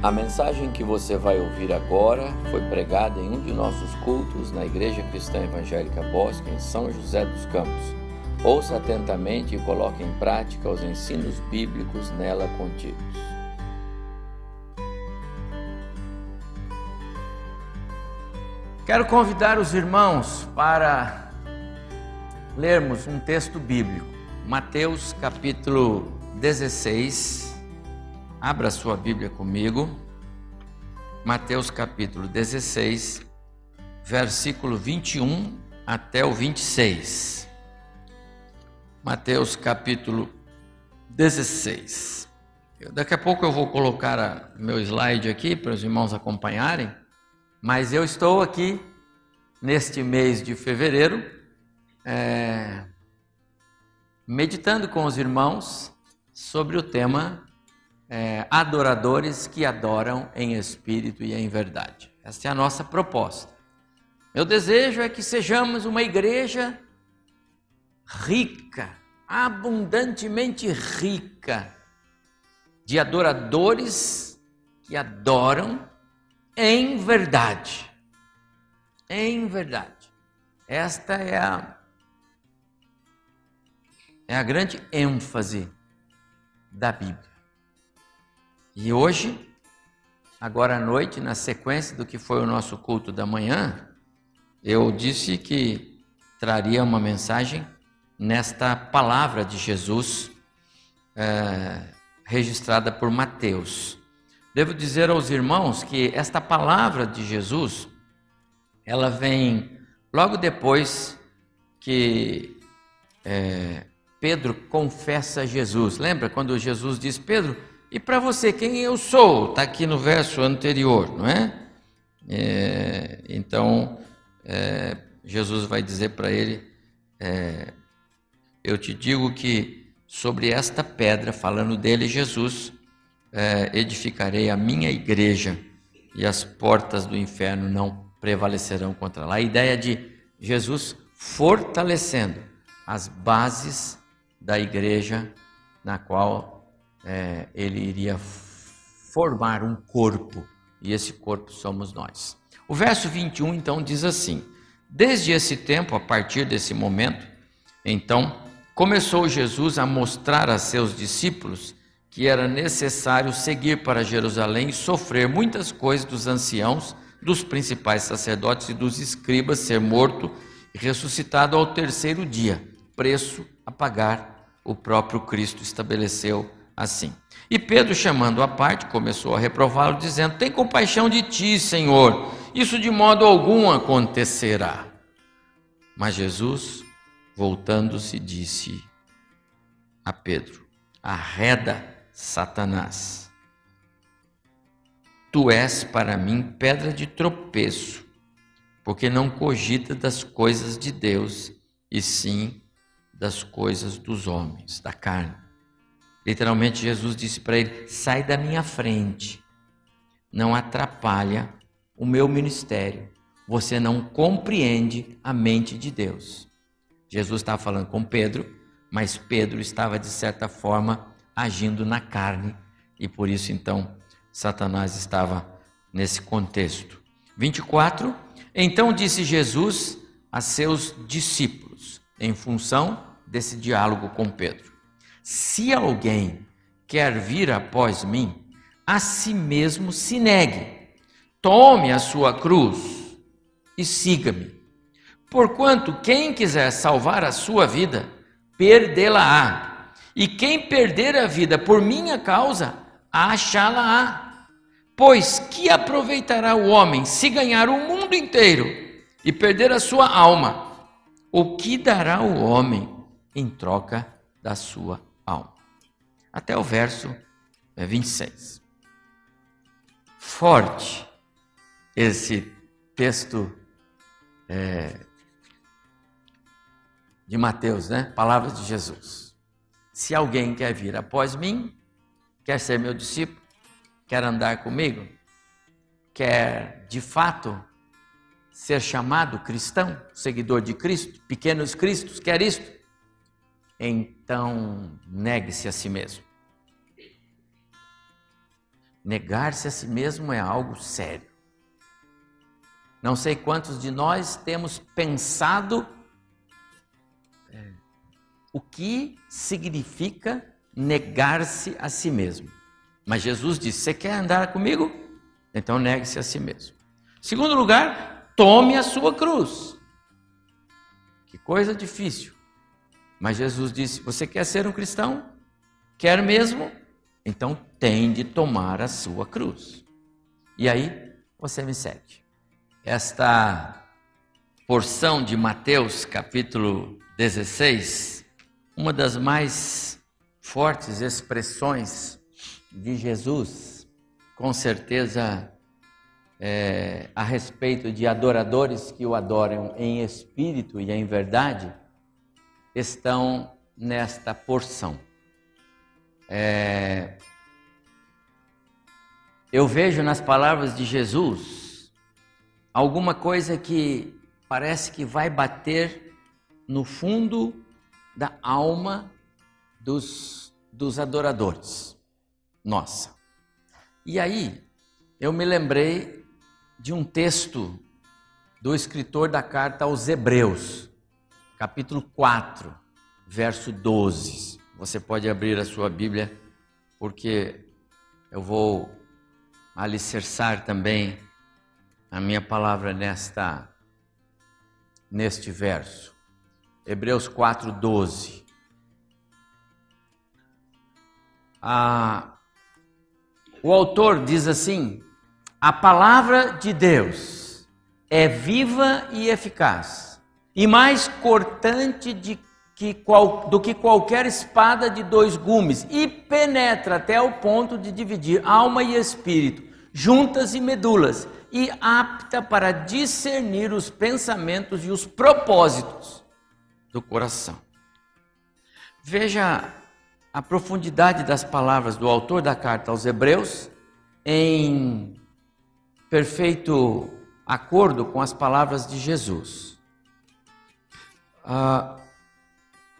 A mensagem que você vai ouvir agora foi pregada em um de nossos cultos na Igreja Cristã Evangélica Bosque, em São José dos Campos. Ouça atentamente e coloque em prática os ensinos bíblicos nela contidos. Quero convidar os irmãos para lermos um texto bíblico, Mateus capítulo 16 Abra sua Bíblia comigo. Mateus capítulo 16, versículo 21 até o 26. Mateus capítulo 16. Daqui a pouco eu vou colocar meu slide aqui para os irmãos acompanharem, mas eu estou aqui neste mês de fevereiro é, meditando com os irmãos sobre o tema é, adoradores que adoram em espírito e em verdade. Essa é a nossa proposta. Meu desejo é que sejamos uma igreja rica, abundantemente rica, de adoradores que adoram em verdade. Em verdade. Esta é a, é a grande ênfase da Bíblia. E hoje, agora à noite, na sequência do que foi o nosso culto da manhã, eu disse que traria uma mensagem nesta palavra de Jesus é, registrada por Mateus. Devo dizer aos irmãos que esta palavra de Jesus, ela vem logo depois que é, Pedro confessa Jesus. Lembra quando Jesus diz, Pedro, e para você, quem eu sou? Está aqui no verso anterior, não é? é então, é, Jesus vai dizer para ele: é, Eu te digo que sobre esta pedra, falando dele, Jesus, é, edificarei a minha igreja e as portas do inferno não prevalecerão contra ela. A ideia de Jesus fortalecendo as bases da igreja na qual é, ele iria formar um corpo, e esse corpo somos nós. O verso 21 então diz assim: Desde esse tempo, a partir desse momento, então, começou Jesus a mostrar a seus discípulos que era necessário seguir para Jerusalém e sofrer muitas coisas dos anciãos, dos principais sacerdotes e dos escribas, ser morto e ressuscitado ao terceiro dia, preço a pagar o próprio Cristo estabeleceu assim. E Pedro, chamando a parte, começou a reprová-lo, dizendo: Tem compaixão de ti, Senhor, isso de modo algum acontecerá. Mas Jesus, voltando-se, disse a Pedro: Arreda, Satanás. Tu és para mim pedra de tropeço, porque não cogita das coisas de Deus, e sim das coisas dos homens, da carne. Literalmente, Jesus disse para ele: sai da minha frente, não atrapalha o meu ministério. Você não compreende a mente de Deus. Jesus estava falando com Pedro, mas Pedro estava, de certa forma, agindo na carne, e por isso, então, Satanás estava nesse contexto. 24. Então disse Jesus a seus discípulos, em função desse diálogo com Pedro: se alguém quer vir após mim, a si mesmo se negue, tome a sua cruz e siga-me. Porquanto quem quiser salvar a sua vida, perdê-la-á. E quem perder a vida por minha causa, achá-la-á. Pois que aproveitará o homem se ganhar o mundo inteiro e perder a sua alma? O que dará o homem em troca da sua alma. Até o verso 26. É, Forte esse texto é, de Mateus, né? Palavras de Jesus. Se alguém quer vir após mim, quer ser meu discípulo, quer andar comigo, quer de fato ser chamado cristão, seguidor de Cristo, pequenos cristos, quer isto? Então negue-se a si mesmo. Negar-se a si mesmo é algo sério. Não sei quantos de nós temos pensado é, o que significa negar-se a si mesmo. Mas Jesus disse: Você quer andar comigo? Então negue-se a si mesmo. Segundo lugar, tome a sua cruz. Que coisa difícil. Mas Jesus disse: Você quer ser um cristão? Quer mesmo? Então tem de tomar a sua cruz. E aí você me segue. Esta porção de Mateus, capítulo 16, uma das mais fortes expressões de Jesus, com certeza é, a respeito de adoradores que o adoram em espírito e em verdade, estão nesta porção. É, eu vejo nas palavras de Jesus alguma coisa que parece que vai bater no fundo da alma dos, dos adoradores. Nossa. E aí, eu me lembrei de um texto do escritor da carta aos Hebreus, capítulo 4, verso 12. Você pode abrir a sua Bíblia, porque eu vou alicerçar também a minha palavra nesta neste verso. Hebreus 4, 12. Ah, o autor diz assim: a palavra de Deus é viva e eficaz, e mais cortante de que qual, do que qualquer espada de dois gumes, e penetra até o ponto de dividir alma e espírito, juntas e medulas, e apta para discernir os pensamentos e os propósitos do coração. Veja a profundidade das palavras do autor da carta aos Hebreus em perfeito acordo com as palavras de Jesus. Ah,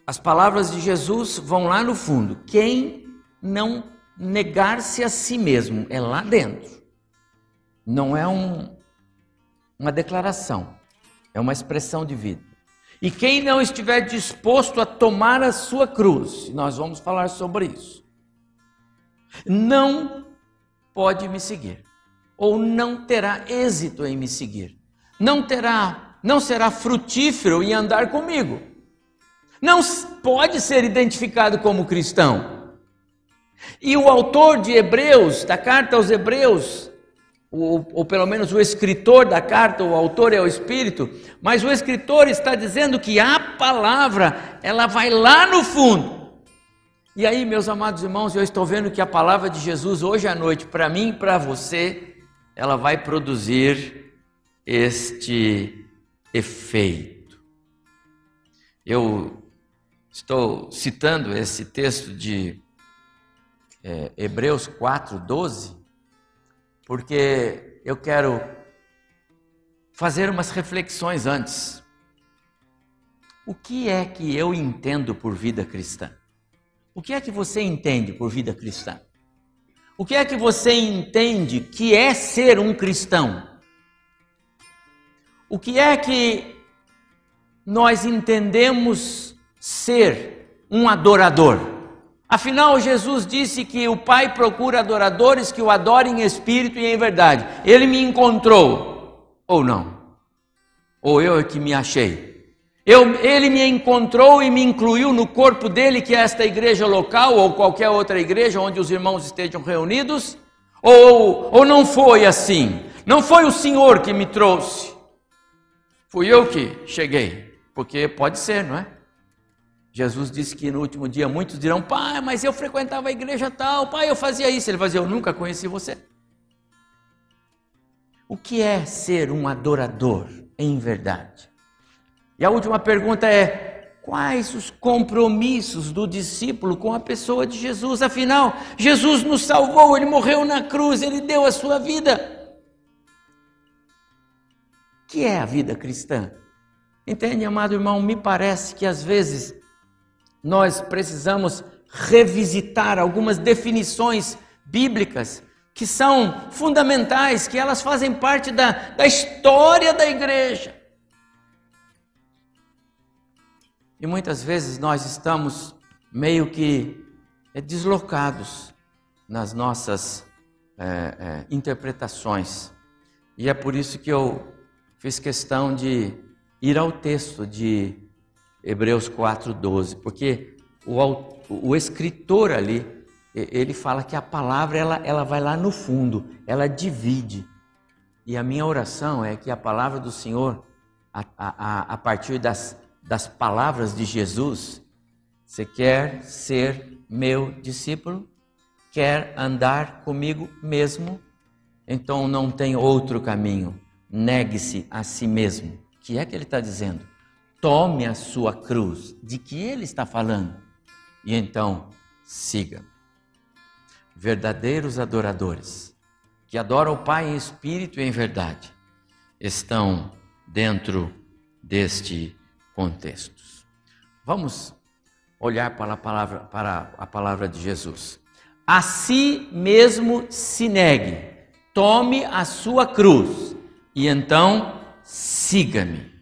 as palavras de Jesus vão lá no fundo. Quem não negar-se a si mesmo é lá dentro. Não é um, uma declaração, é uma expressão de vida. E quem não estiver disposto a tomar a sua cruz, nós vamos falar sobre isso, não pode me seguir, ou não terá êxito em me seguir, não terá, não será frutífero em andar comigo, não pode ser identificado como cristão. E o autor de Hebreus, da carta aos Hebreus, ou, ou, pelo menos o escritor da carta, o autor é o Espírito, mas o escritor está dizendo que a palavra, ela vai lá no fundo. E aí, meus amados irmãos, eu estou vendo que a palavra de Jesus hoje à noite, para mim e para você, ela vai produzir este efeito. Eu estou citando esse texto de é, Hebreus 4, 12 porque eu quero fazer umas reflexões antes. O que é que eu entendo por vida cristã? O que é que você entende por vida cristã? O que é que você entende que é ser um cristão? O que é que nós entendemos ser um adorador? Afinal, Jesus disse que o Pai procura adoradores que o adorem em espírito e em verdade. Ele me encontrou, ou não? Ou eu é que me achei? Eu, ele me encontrou e me incluiu no corpo dele, que é esta igreja local, ou qualquer outra igreja onde os irmãos estejam reunidos? Ou, ou não foi assim? Não foi o Senhor que me trouxe? Fui eu que cheguei. Porque pode ser, não é? Jesus disse que no último dia muitos dirão: Pai, mas eu frequentava a igreja tal, pai, eu fazia isso. Ele fazia: Eu nunca conheci você. O que é ser um adorador em verdade? E a última pergunta é: quais os compromissos do discípulo com a pessoa de Jesus? Afinal, Jesus nos salvou, ele morreu na cruz, ele deu a sua vida. Que é a vida cristã? Entende, amado irmão? Me parece que às vezes nós precisamos revisitar algumas definições bíblicas que são fundamentais, que elas fazem parte da, da história da igreja. E muitas vezes nós estamos meio que é, deslocados nas nossas é, é, interpretações. E é por isso que eu fiz questão de ir ao texto de Hebreus 4,12, porque o, o escritor ali, ele fala que a palavra ela, ela vai lá no fundo, ela divide. E a minha oração é que a palavra do Senhor, a, a, a partir das das palavras de Jesus, você quer ser meu discípulo? Quer andar comigo mesmo? Então não tem outro caminho. Negue-se a si mesmo. O que é que ele está dizendo? Tome a sua cruz. De que ele está falando? E então siga. Verdadeiros adoradores, que adoram o Pai em espírito e em verdade, estão dentro deste contextos. Vamos olhar para a palavra, para a palavra de Jesus. A si mesmo se negue, tome a sua cruz e então siga-me.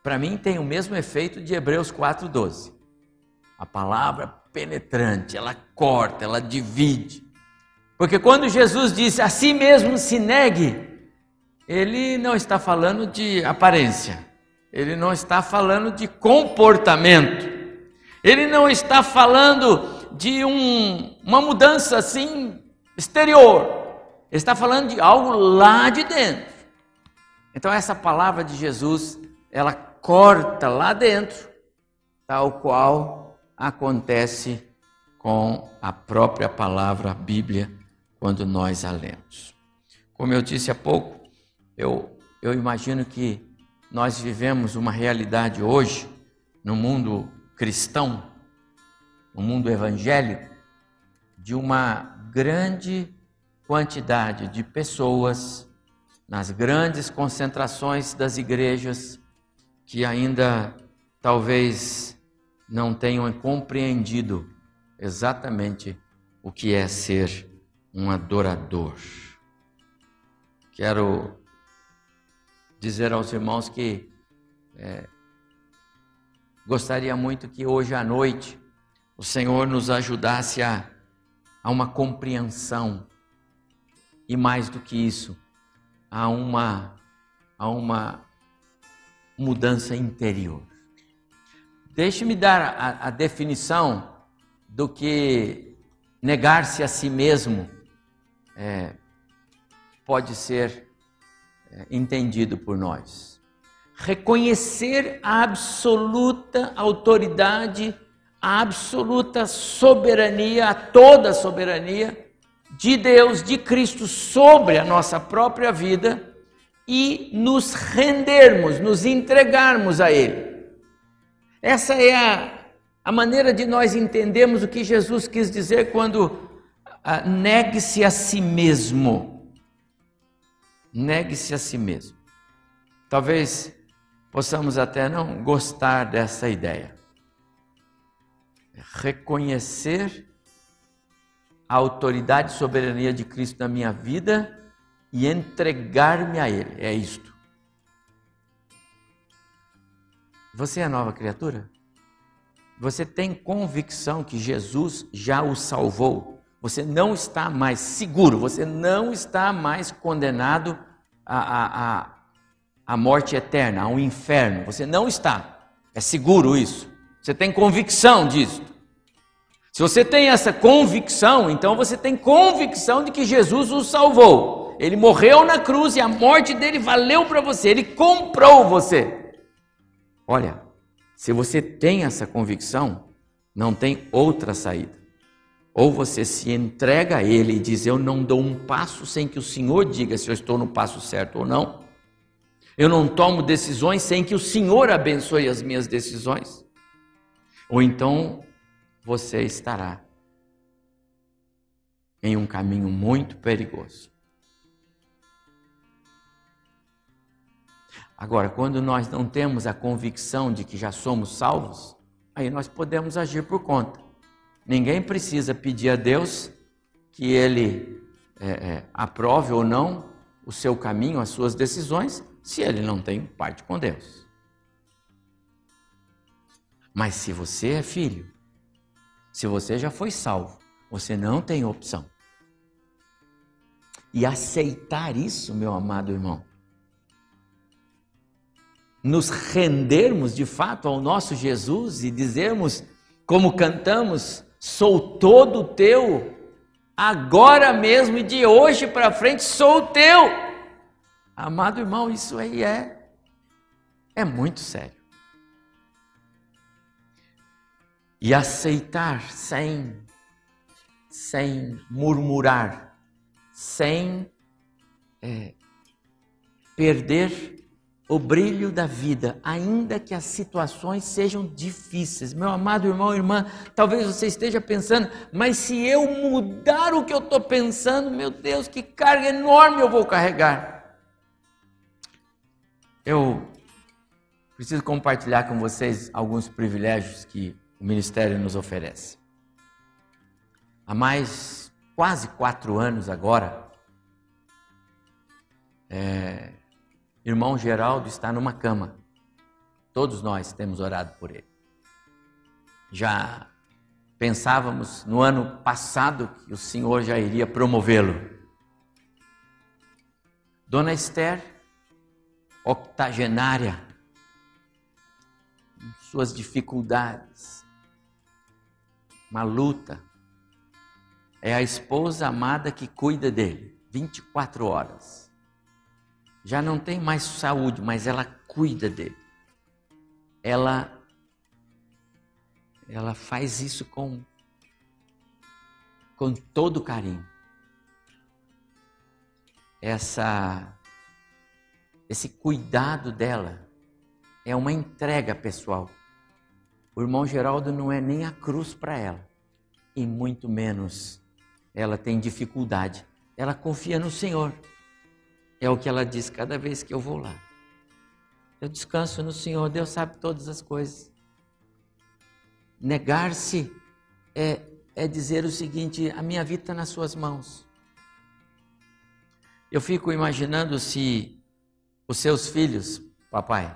Para mim tem o mesmo efeito de Hebreus 4:12. A palavra penetrante, ela corta, ela divide. Porque quando Jesus disse a si mesmo se negue, ele não está falando de aparência, ele não está falando de comportamento, ele não está falando de um, uma mudança assim exterior, ele está falando de algo lá de dentro. Então, essa palavra de Jesus, ela corta lá dentro, tal qual acontece com a própria palavra Bíblia quando nós a lemos. Como eu disse há pouco, eu, eu imagino que nós vivemos uma realidade hoje, no mundo cristão, no mundo evangélico, de uma grande quantidade de pessoas nas grandes concentrações das igrejas que ainda talvez não tenham compreendido exatamente o que é ser um adorador. Quero dizer aos irmãos que é, gostaria muito que hoje à noite o Senhor nos ajudasse a, a uma compreensão e mais do que isso, a uma, a uma mudança interior. Deixe-me dar a, a definição do que negar-se a si mesmo é, pode ser é, entendido por nós. Reconhecer a absoluta autoridade, a absoluta soberania, a toda soberania de Deus, de Cristo sobre a nossa própria vida e nos rendermos, nos entregarmos a Ele. Essa é a, a maneira de nós entendermos o que Jesus quis dizer quando ah, negue-se a si mesmo negue-se a si mesmo. Talvez possamos até não gostar dessa ideia. Reconhecer a autoridade e soberania de Cristo na minha vida e entregar-me a Ele. É isto. Você é nova criatura? Você tem convicção que Jesus já o salvou? Você não está mais seguro, você não está mais condenado à, à, à morte eterna, ao inferno. Você não está. É seguro isso. Você tem convicção disso. Se você tem essa convicção, então você tem convicção de que Jesus o salvou. Ele morreu na cruz e a morte dele valeu para você. Ele comprou você. Olha, se você tem essa convicção, não tem outra saída. Ou você se entrega a Ele e diz: Eu não dou um passo sem que o Senhor diga se eu estou no passo certo ou não. Eu não tomo decisões sem que o Senhor abençoe as minhas decisões. Ou então você estará em um caminho muito perigoso. Agora, quando nós não temos a convicção de que já somos salvos, aí nós podemos agir por conta. Ninguém precisa pedir a Deus que ele é, é, aprove ou não o seu caminho, as suas decisões, se ele não tem parte com Deus. Mas se você é filho, se você já foi salvo, você não tem opção. E aceitar isso, meu amado irmão, nos rendermos de fato ao nosso Jesus e dizermos, como cantamos, sou todo teu, agora mesmo e de hoje para frente sou teu. Amado irmão, isso aí é é muito sério. E aceitar sem sem murmurar, sem é, perder o brilho da vida, ainda que as situações sejam difíceis. Meu amado irmão irmã, talvez você esteja pensando, mas se eu mudar o que eu estou pensando, meu Deus, que carga enorme eu vou carregar. Eu preciso compartilhar com vocês alguns privilégios que o ministério nos oferece. Há mais quase quatro anos agora, é, Irmão Geraldo está numa cama. Todos nós temos orado por ele. Já pensávamos no ano passado que o Senhor já iria promovê-lo. Dona Esther, octogenária, suas dificuldades, uma luta, é a esposa amada que cuida dele 24 horas já não tem mais saúde, mas ela cuida dele. Ela ela faz isso com com todo carinho. Essa esse cuidado dela é uma entrega pessoal. O irmão Geraldo não é nem a cruz para ela, e muito menos ela tem dificuldade. Ela confia no Senhor. É o que ela diz cada vez que eu vou lá. Eu descanso no Senhor, Deus sabe todas as coisas. Negar-se é, é dizer o seguinte: a minha vida está nas Suas mãos. Eu fico imaginando se os seus filhos, papai,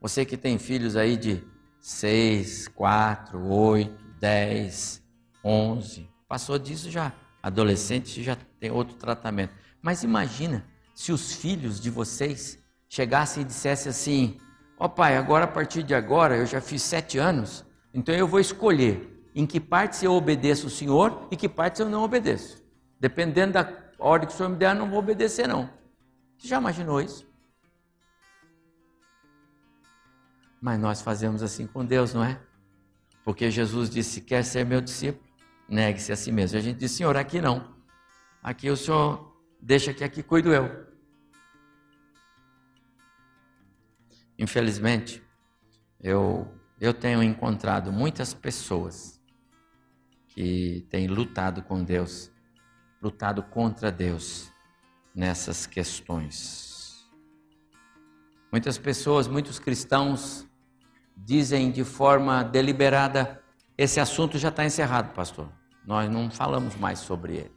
você que tem filhos aí de 6, 4, 8, 10, 11, passou disso já. Adolescente já tem outro tratamento. Mas imagina se os filhos de vocês chegassem e dissessem assim: Ó oh, pai, agora a partir de agora eu já fiz sete anos, então eu vou escolher em que parte eu obedeço o Senhor e que parte eu não obedeço. Dependendo da ordem que o Senhor me der, eu não vou obedecer, não. Você já imaginou isso? Mas nós fazemos assim com Deus, não é? Porque Jesus disse: quer ser meu discípulo, negue-se a si mesmo. E a gente disse: Senhor, aqui não. Aqui o Senhor Deixa que aqui cuido eu. Infelizmente, eu, eu tenho encontrado muitas pessoas que têm lutado com Deus, lutado contra Deus nessas questões. Muitas pessoas, muitos cristãos, dizem de forma deliberada: esse assunto já está encerrado, pastor. Nós não falamos mais sobre ele.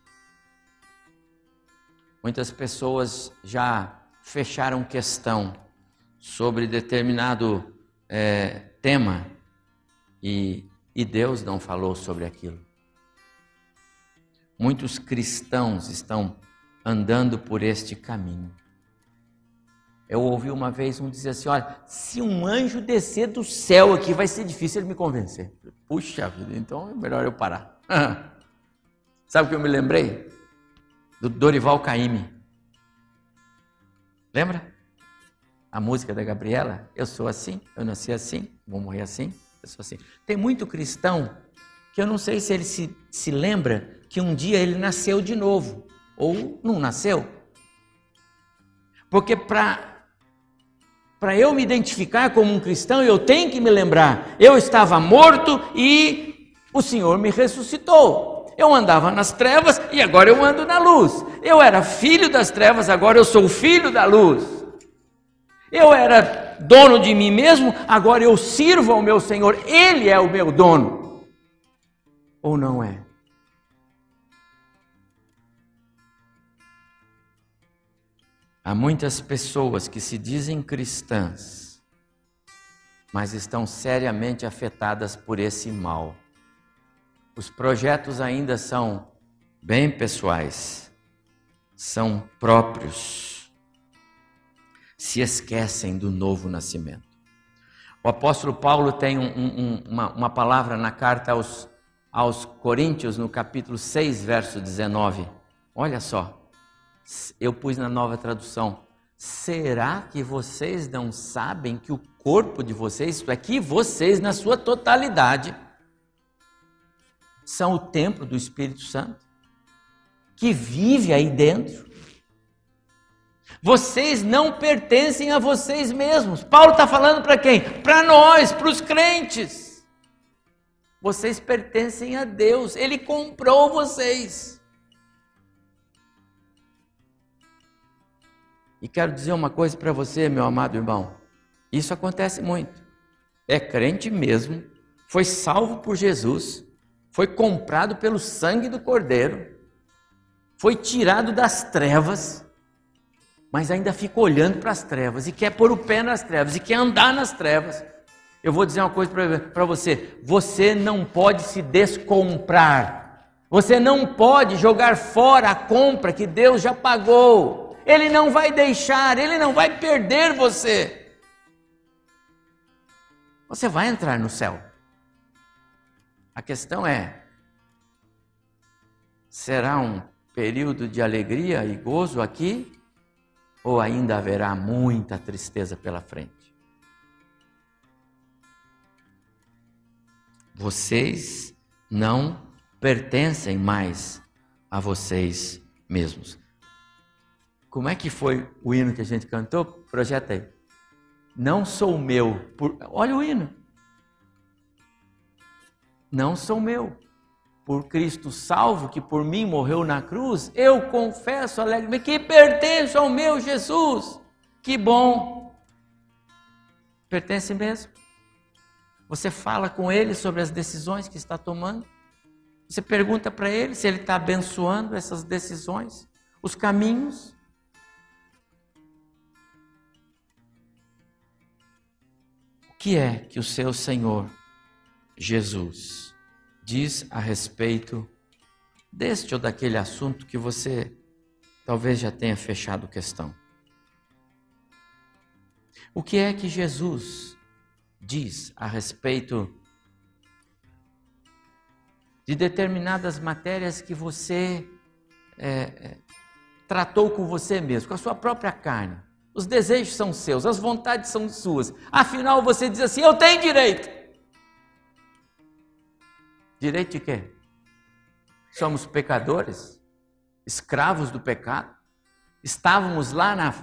Muitas pessoas já fecharam questão sobre determinado é, tema e, e Deus não falou sobre aquilo. Muitos cristãos estão andando por este caminho. Eu ouvi uma vez um dizer assim: olha, se um anjo descer do céu aqui, vai ser difícil ele me convencer. Puxa vida, então é melhor eu parar. Sabe o que eu me lembrei? do Dorival Caymmi. Lembra? A música da Gabriela? Eu sou assim, eu nasci assim, vou morrer assim, eu sou assim. Tem muito cristão que eu não sei se ele se, se lembra que um dia ele nasceu de novo, ou não nasceu. Porque para para eu me identificar como um cristão, eu tenho que me lembrar, eu estava morto e o Senhor me ressuscitou. Eu andava nas trevas e agora eu ando na luz. Eu era filho das trevas, agora eu sou filho da luz. Eu era dono de mim mesmo, agora eu sirvo ao meu Senhor. Ele é o meu dono. Ou não é? Há muitas pessoas que se dizem cristãs, mas estão seriamente afetadas por esse mal. Os projetos ainda são bem pessoais, são próprios, se esquecem do novo nascimento. O apóstolo Paulo tem um, um, uma, uma palavra na carta aos, aos Coríntios, no capítulo 6, verso 19. Olha só eu pus na nova tradução. Será que vocês não sabem que o corpo de vocês, isto é, que vocês, na sua totalidade, são o templo do Espírito Santo, que vive aí dentro? Vocês não pertencem a vocês mesmos. Paulo está falando para quem? Para nós, para os crentes. Vocês pertencem a Deus, Ele comprou vocês. E quero dizer uma coisa para você, meu amado irmão. Isso acontece muito. É crente mesmo, foi salvo por Jesus, foi comprado pelo sangue do Cordeiro, foi tirado das trevas, mas ainda fica olhando para as trevas e quer pôr o pé nas trevas e quer andar nas trevas. Eu vou dizer uma coisa para você: você não pode se descomprar, você não pode jogar fora a compra que Deus já pagou. Ele não vai deixar, ele não vai perder você. Você vai entrar no céu. A questão é: será um período de alegria e gozo aqui? Ou ainda haverá muita tristeza pela frente? Vocês não pertencem mais a vocês mesmos. Como é que foi o hino que a gente cantou? Projeta aí. Não sou meu. Por... Olha o hino. Não sou meu. Por Cristo salvo, que por mim morreu na cruz, eu confesso alegremente que pertenço ao meu Jesus. Que bom. Pertence mesmo. Você fala com ele sobre as decisões que está tomando. Você pergunta para ele se ele está abençoando essas decisões, os caminhos. Que é que o seu Senhor Jesus diz a respeito deste ou daquele assunto que você talvez já tenha fechado questão? O que é que Jesus diz a respeito de determinadas matérias que você é, tratou com você mesmo, com a sua própria carne? Os desejos são seus, as vontades são suas. Afinal, você diz assim: eu tenho direito. Direito de quê? Somos pecadores, escravos do pecado. Estávamos lá na,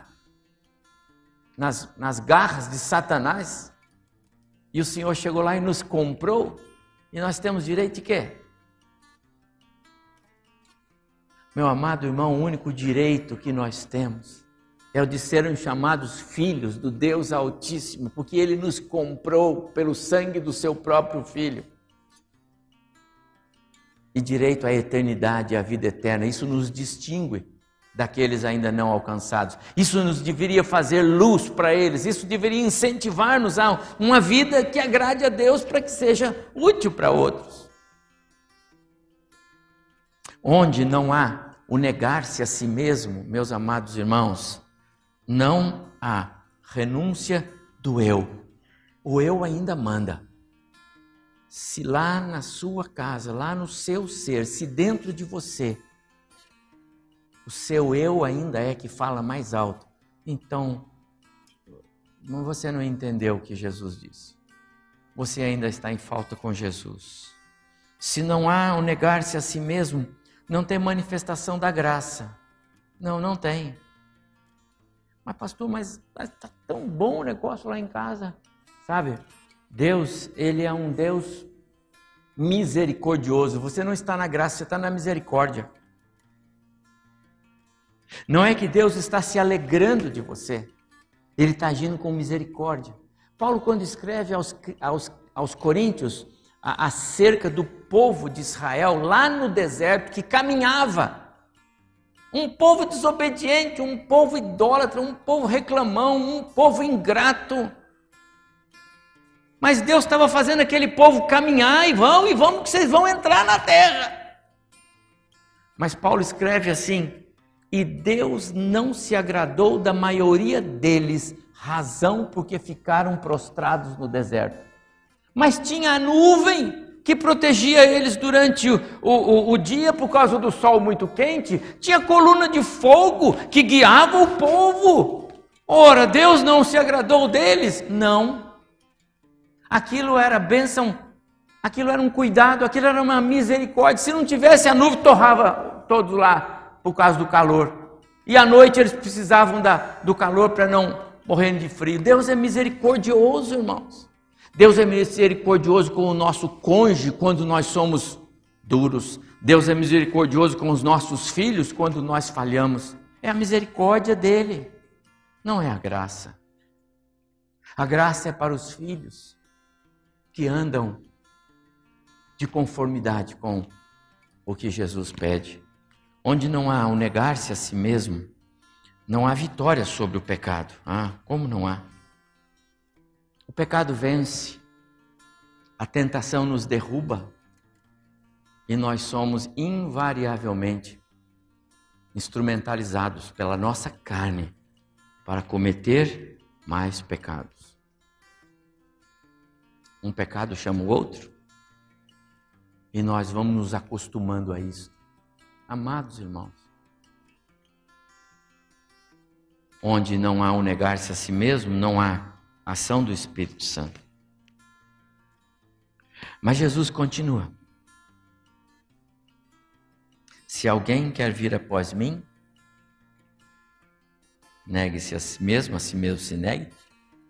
nas, nas garras de Satanás e o Senhor chegou lá e nos comprou. E nós temos direito de quê? Meu amado irmão, o único direito que nós temos é de serem chamados filhos do Deus Altíssimo, porque Ele nos comprou pelo sangue do Seu próprio Filho. E direito à eternidade, à vida eterna, isso nos distingue daqueles ainda não alcançados. Isso nos deveria fazer luz para eles, isso deveria incentivar-nos a uma vida que agrade a Deus para que seja útil para outros. Onde não há o negar-se a si mesmo, meus amados irmãos, não há renúncia do eu. O eu ainda manda. Se lá na sua casa, lá no seu ser, se dentro de você, o seu eu ainda é que fala mais alto, então você não entendeu o que Jesus disse. Você ainda está em falta com Jesus. Se não há o negar-se a si mesmo, não tem manifestação da graça. Não, não tem. Mas, pastor, mas está tão bom o negócio lá em casa. Sabe? Deus, Ele é um Deus misericordioso. Você não está na graça, você está na misericórdia. Não é que Deus está se alegrando de você, Ele está agindo com misericórdia. Paulo, quando escreve aos, aos, aos Coríntios acerca do povo de Israel lá no deserto que caminhava Um povo desobediente, um povo idólatra, um povo reclamão, um povo ingrato. Mas Deus estava fazendo aquele povo caminhar e vão, e vão, que vocês vão entrar na terra. Mas Paulo escreve assim: e Deus não se agradou da maioria deles, razão porque ficaram prostrados no deserto. Mas tinha a nuvem que protegia eles durante o, o, o, dia por causa do sol muito quente, tinha coluna de fogo que guiava o povo. Ora, Deus não se agradou deles? Não. Aquilo era bênção, aquilo era um cuidado, aquilo era uma misericórdia. Se não tivesse a nuvem, torrava todos lá por causa do calor. E à noite eles precisavam da, do calor para não morrerem de frio. Deus é misericordioso, irmãos. Deus é misericordioso com o nosso cônjuge quando nós somos duros. Deus é misericordioso com os nossos filhos quando nós falhamos. É a misericórdia dele, não é a graça. A graça é para os filhos que andam de conformidade com o que Jesus pede. Onde não há o negar-se a si mesmo, não há vitória sobre o pecado. Ah, como não há? O pecado vence, a tentação nos derruba e nós somos invariavelmente instrumentalizados pela nossa carne para cometer mais pecados. Um pecado chama o outro e nós vamos nos acostumando a isso. Amados irmãos, onde não há o um negar-se a si mesmo, não há ação do Espírito Santo. Mas Jesus continua. Se alguém quer vir após mim, negue-se a si mesmo, a si mesmo se negue,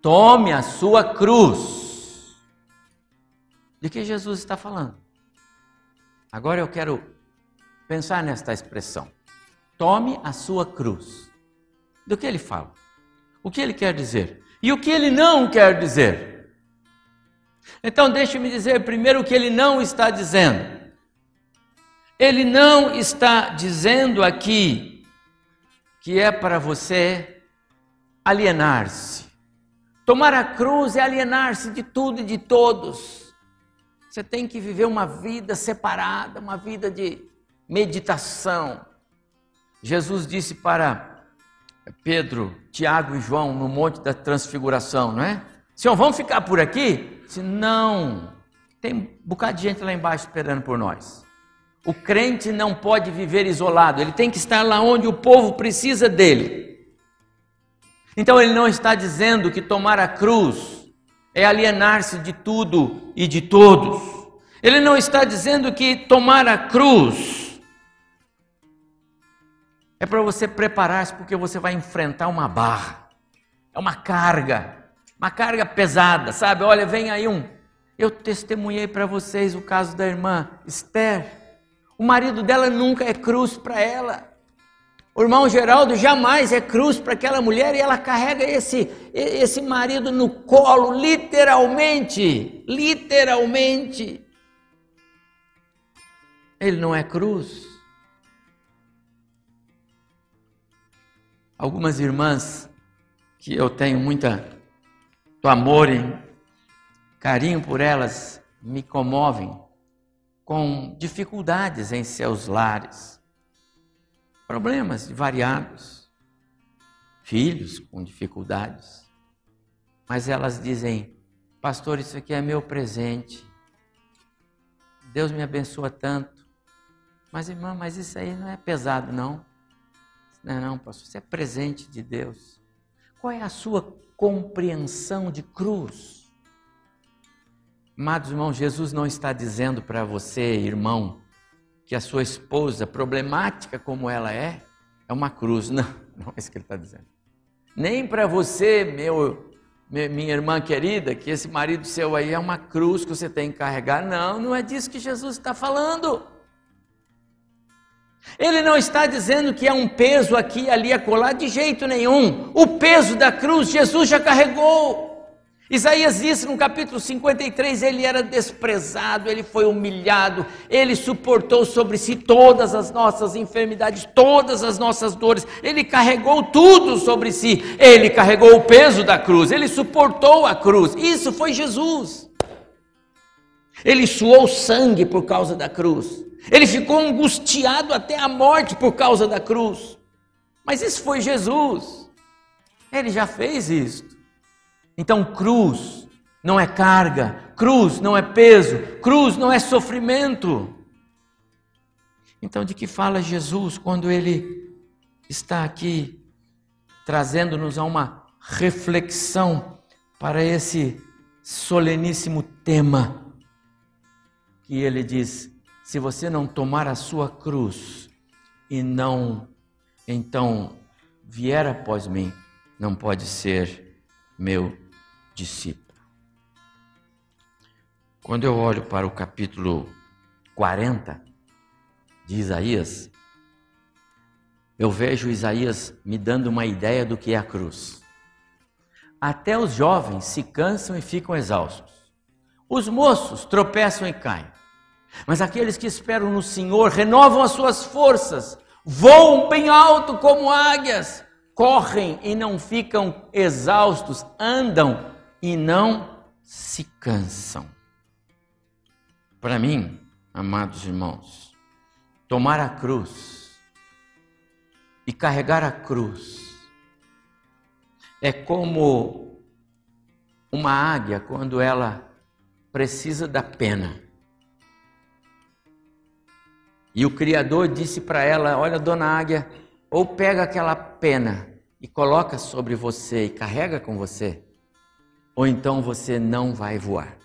tome a sua cruz. De que Jesus está falando? Agora eu quero pensar nesta expressão. Tome a sua cruz. Do que ele fala? O que ele quer dizer? E o que ele não quer dizer. Então, deixe-me dizer primeiro o que ele não está dizendo. Ele não está dizendo aqui que é para você alienar-se. Tomar a cruz é alienar-se de tudo e de todos. Você tem que viver uma vida separada, uma vida de meditação. Jesus disse para Pedro, Tiago e João no Monte da Transfiguração, não é? Senhor, vamos ficar por aqui? Se não, tem um bocado de gente lá embaixo esperando por nós. O crente não pode viver isolado, ele tem que estar lá onde o povo precisa dele. Então ele não está dizendo que tomar a cruz é alienar-se de tudo e de todos. Ele não está dizendo que tomar a cruz é para você preparar-se porque você vai enfrentar uma barra. É uma carga, uma carga pesada, sabe? Olha, vem aí um. Eu testemunhei para vocês o caso da irmã Esther. O marido dela nunca é cruz para ela. O irmão Geraldo jamais é cruz para aquela mulher e ela carrega esse, esse marido no colo, literalmente. Literalmente. Ele não é cruz. Algumas irmãs que eu tenho muita amor e carinho por elas me comovem com dificuldades em seus lares, problemas variados, filhos com dificuldades, mas elas dizem, pastor, isso aqui é meu presente, Deus me abençoa tanto, mas irmã, mas isso aí não é pesado não. Não, não, pastor, você é presente de Deus. Qual é a sua compreensão de cruz? Amados irmãos, Jesus não está dizendo para você, irmão, que a sua esposa, problemática como ela é, é uma cruz. Não, não é isso que ele está dizendo. Nem para você, meu, minha irmã querida, que esse marido seu aí é uma cruz que você tem que carregar. Não, não é disso que Jesus está falando. Ele não está dizendo que é um peso aqui, ali, acolá, de jeito nenhum. O peso da cruz Jesus já carregou. Isaías disse no capítulo 53: ele era desprezado, ele foi humilhado, ele suportou sobre si todas as nossas enfermidades, todas as nossas dores, ele carregou tudo sobre si, ele carregou o peso da cruz, ele suportou a cruz. Isso foi Jesus. Ele suou sangue por causa da cruz, ele ficou angustiado até a morte por causa da cruz. Mas isso foi Jesus, ele já fez isso. Então, cruz não é carga, cruz não é peso, cruz não é sofrimento. Então, de que fala Jesus quando ele está aqui trazendo-nos a uma reflexão para esse soleníssimo tema? Que ele diz: se você não tomar a sua cruz e não então vier após mim, não pode ser meu discípulo. Quando eu olho para o capítulo 40 de Isaías, eu vejo Isaías me dando uma ideia do que é a cruz. Até os jovens se cansam e ficam exaustos. Os moços tropeçam e caem. Mas aqueles que esperam no Senhor renovam as suas forças, voam bem alto como águias, correm e não ficam exaustos, andam e não se cansam. Para mim, amados irmãos, tomar a cruz e carregar a cruz é como uma águia quando ela precisa da pena. E o Criador disse para ela: Olha, dona águia, ou pega aquela pena e coloca sobre você e carrega com você, ou então você não vai voar.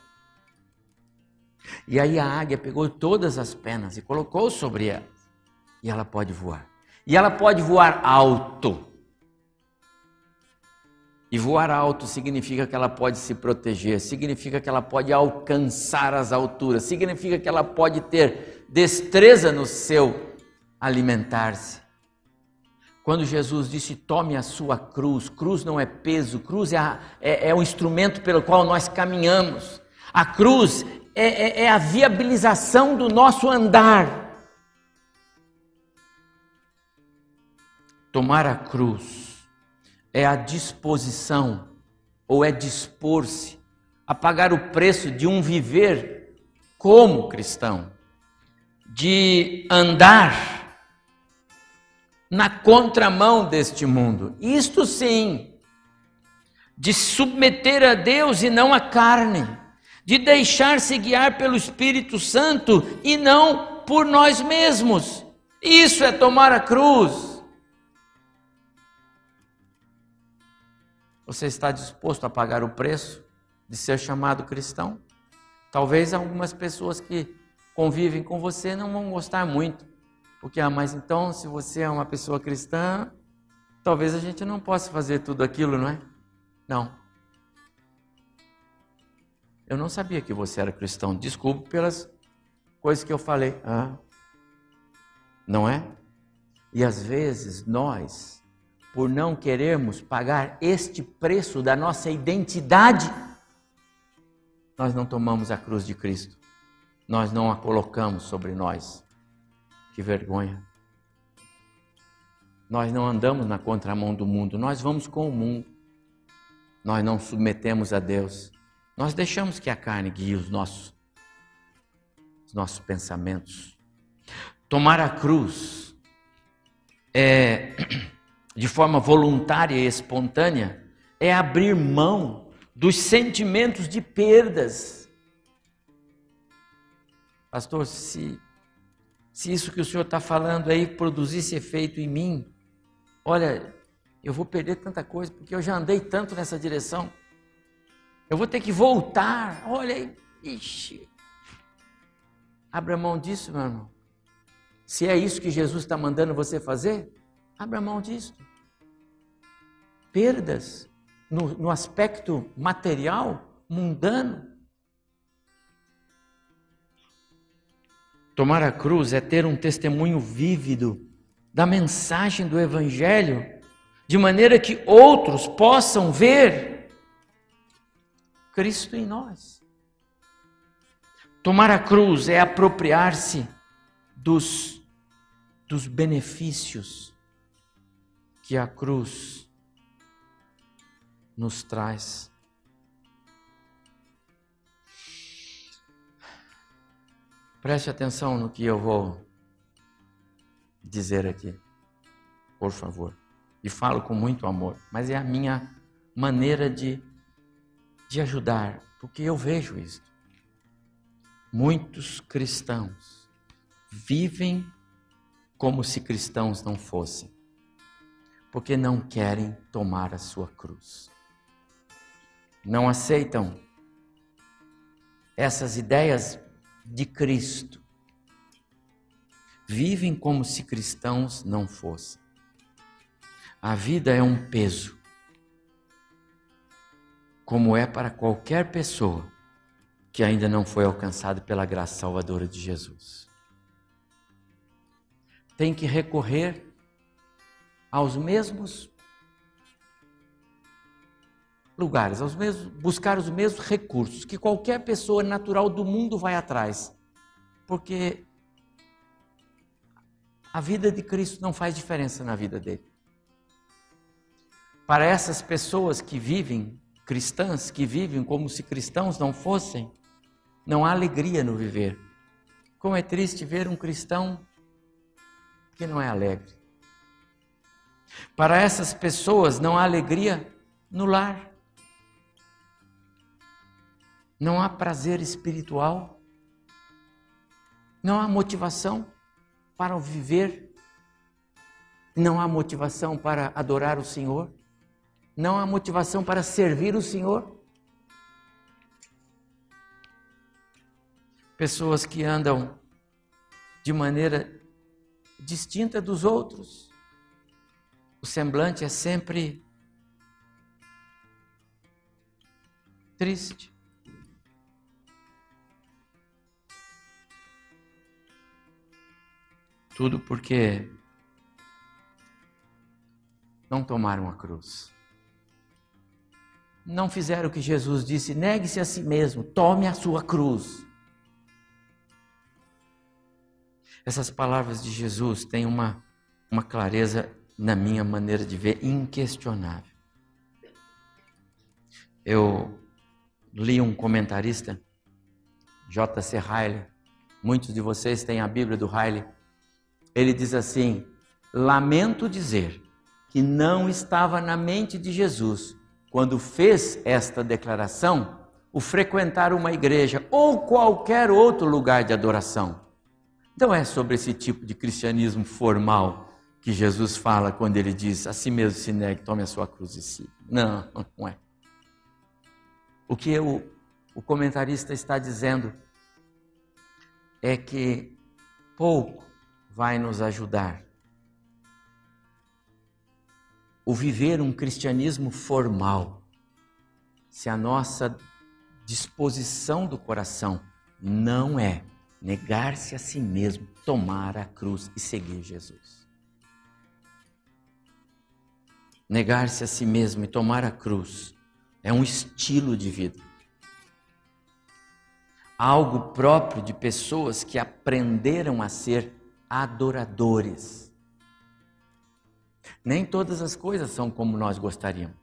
E aí a águia pegou todas as penas e colocou sobre ela, e ela pode voar. E ela pode voar alto. E voar alto significa que ela pode se proteger, significa que ela pode alcançar as alturas, significa que ela pode ter destreza no seu alimentar-se. Quando Jesus disse: tome a sua cruz, cruz não é peso, cruz é, a, é, é o instrumento pelo qual nós caminhamos. A cruz é, é, é a viabilização do nosso andar. Tomar a cruz é a disposição, ou é dispor-se a pagar o preço de um viver como cristão, de andar na contramão deste mundo. Isto sim, de submeter a Deus e não a carne, de deixar-se guiar pelo Espírito Santo e não por nós mesmos. Isso é tomar a cruz. Você está disposto a pagar o preço de ser chamado cristão? Talvez algumas pessoas que convivem com você não vão gostar muito, porque, ah, mas então, se você é uma pessoa cristã, talvez a gente não possa fazer tudo aquilo, não é? Não. Eu não sabia que você era cristão. Desculpe pelas coisas que eu falei. Ah, não é? E às vezes nós, por não querermos pagar este preço da nossa identidade, nós não tomamos a cruz de Cristo. Nós não a colocamos sobre nós. Que vergonha. Nós não andamos na contramão do mundo, nós vamos com o mundo. Nós não submetemos a Deus. Nós deixamos que a carne guie os nossos, os nossos pensamentos. Tomar a cruz é, de forma voluntária e espontânea é abrir mão dos sentimentos de perdas. Pastor, se se isso que o Senhor está falando aí produzisse efeito em mim, olha, eu vou perder tanta coisa, porque eu já andei tanto nessa direção. Eu vou ter que voltar. Olha aí, ixi. Abra mão disso, meu irmão. Se é isso que Jesus está mandando você fazer, abra mão disso. Perdas no, no aspecto material, mundano, Tomar a cruz é ter um testemunho vívido da mensagem do Evangelho, de maneira que outros possam ver Cristo em nós. Tomar a cruz é apropriar-se dos, dos benefícios que a cruz nos traz. Preste atenção no que eu vou dizer aqui, por favor. E falo com muito amor, mas é a minha maneira de, de ajudar, porque eu vejo isso. Muitos cristãos vivem como se cristãos não fossem, porque não querem tomar a sua cruz. Não aceitam essas ideias de Cristo. Vivem como se cristãos não fossem. A vida é um peso, como é para qualquer pessoa que ainda não foi alcançada pela graça salvadora de Jesus. Tem que recorrer aos mesmos lugares, aos mesmos, buscar os mesmos recursos que qualquer pessoa natural do mundo vai atrás. Porque a vida de Cristo não faz diferença na vida dele. Para essas pessoas que vivem, cristãs, que vivem como se cristãos não fossem, não há alegria no viver. Como é triste ver um cristão que não é alegre. Para essas pessoas não há alegria no lar. Não há prazer espiritual. Não há motivação para viver. Não há motivação para adorar o Senhor. Não há motivação para servir o Senhor. Pessoas que andam de maneira distinta dos outros. O semblante é sempre triste. Tudo porque não tomaram a cruz. Não fizeram o que Jesus disse: negue-se a si mesmo, tome a sua cruz. Essas palavras de Jesus têm uma, uma clareza, na minha maneira de ver, inquestionável. Eu li um comentarista, J.C. Riley, muitos de vocês têm a Bíblia do Riley ele diz assim: Lamento dizer que não estava na mente de Jesus, quando fez esta declaração, o frequentar uma igreja ou qualquer outro lugar de adoração. Não é sobre esse tipo de cristianismo formal que Jesus fala quando ele diz: a si mesmo se negue, tome a sua cruz e siga. Não, não é. O que o, o comentarista está dizendo é que pouco vai nos ajudar. O viver um cristianismo formal, se a nossa disposição do coração não é negar-se a si mesmo, tomar a cruz e seguir Jesus. Negar-se a si mesmo e tomar a cruz é um estilo de vida. Algo próprio de pessoas que aprenderam a ser adoradores. Nem todas as coisas são como nós gostaríamos.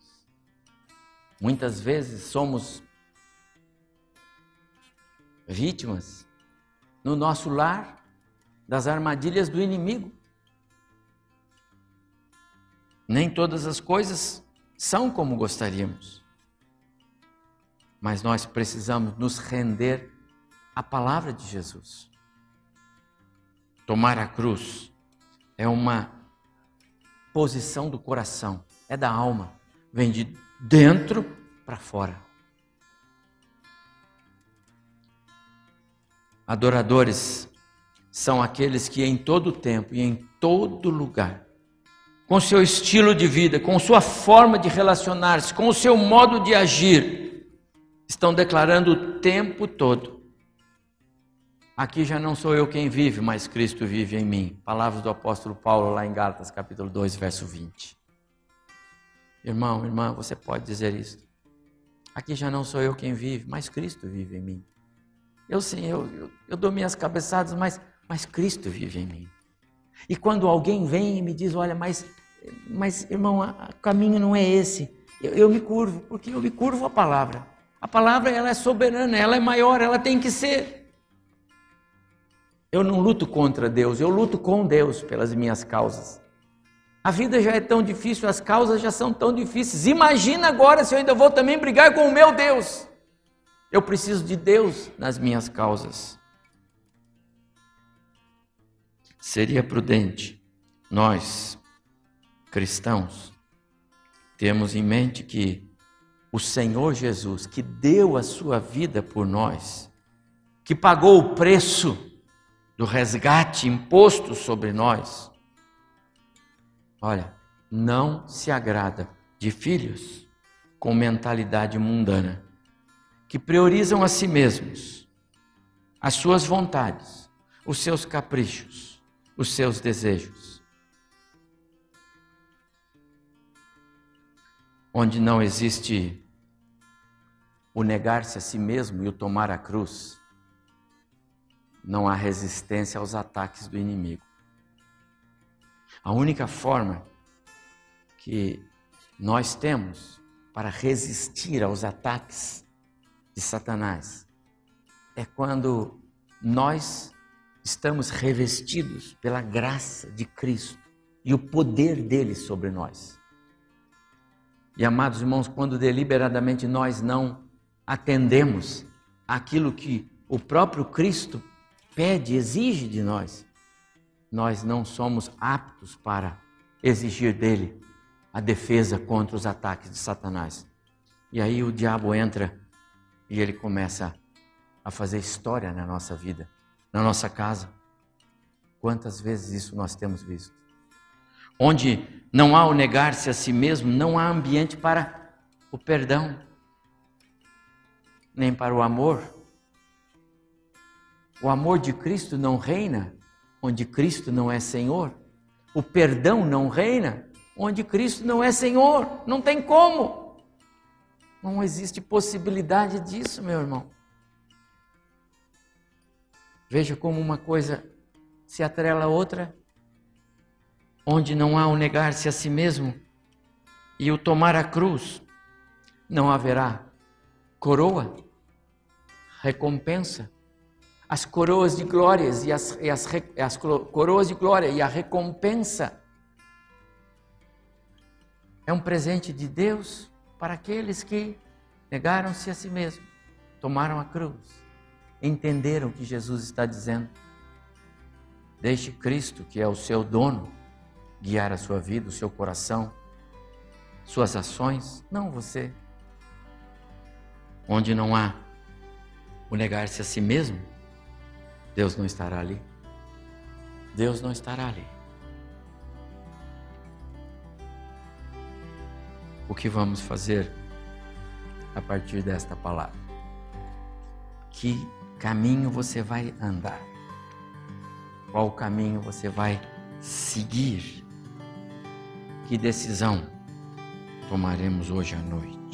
Muitas vezes somos vítimas no nosso lar das armadilhas do inimigo. Nem todas as coisas são como gostaríamos. Mas nós precisamos nos render à palavra de Jesus. Tomar a cruz é uma posição do coração, é da alma, vem de dentro para fora. Adoradores são aqueles que em todo tempo e em todo lugar, com seu estilo de vida, com sua forma de relacionar-se, com o seu modo de agir, estão declarando o tempo todo Aqui já não sou eu quem vive, mas Cristo vive em mim. Palavras do apóstolo Paulo lá em Gálatas, capítulo 2, verso 20. Irmão, irmã, você pode dizer isso. aqui já não sou eu quem vive, mas Cristo vive em mim. Eu sim, eu, eu, eu dou minhas cabeçadas, mas, mas Cristo vive em mim. E quando alguém vem e me diz, olha, mas, mas irmão, o caminho não é esse, eu, eu me curvo, porque eu me curvo à palavra. A palavra ela é soberana, ela é maior, ela tem que ser. Eu não luto contra Deus, eu luto com Deus pelas minhas causas. A vida já é tão difícil, as causas já são tão difíceis. Imagina agora se eu ainda vou também brigar com o meu Deus. Eu preciso de Deus nas minhas causas. Seria prudente nós, cristãos, termos em mente que o Senhor Jesus, que deu a sua vida por nós, que pagou o preço do resgate imposto sobre nós, olha, não se agrada de filhos com mentalidade mundana, que priorizam a si mesmos, as suas vontades, os seus caprichos, os seus desejos. Onde não existe o negar-se a si mesmo e o tomar a cruz, não há resistência aos ataques do inimigo. A única forma que nós temos para resistir aos ataques de Satanás é quando nós estamos revestidos pela graça de Cristo e o poder dele sobre nós. E amados irmãos, quando deliberadamente nós não atendemos aquilo que o próprio Cristo pede, exige de nós, nós não somos aptos para exigir dele a defesa contra os ataques de Satanás. E aí o diabo entra e ele começa a fazer história na nossa vida, na nossa casa. Quantas vezes isso nós temos visto? Onde não há o negar-se a si mesmo, não há ambiente para o perdão nem para o amor. O amor de Cristo não reina onde Cristo não é Senhor. O perdão não reina onde Cristo não é Senhor. Não tem como. Não existe possibilidade disso, meu irmão. Veja como uma coisa se atrela a outra, onde não há o negar-se a si mesmo e o tomar a cruz, não haverá coroa recompensa. As coroas de glórias e as, e as, as coroas de glória e a recompensa é um presente de Deus para aqueles que negaram-se a si mesmos, tomaram a cruz, entenderam o que Jesus está dizendo. Deixe Cristo, que é o seu dono, guiar a sua vida, o seu coração, suas ações, não você. Onde não há o negar-se a si mesmo, Deus não estará ali. Deus não estará ali. O que vamos fazer a partir desta palavra? Que caminho você vai andar? Qual caminho você vai seguir? Que decisão tomaremos hoje à noite?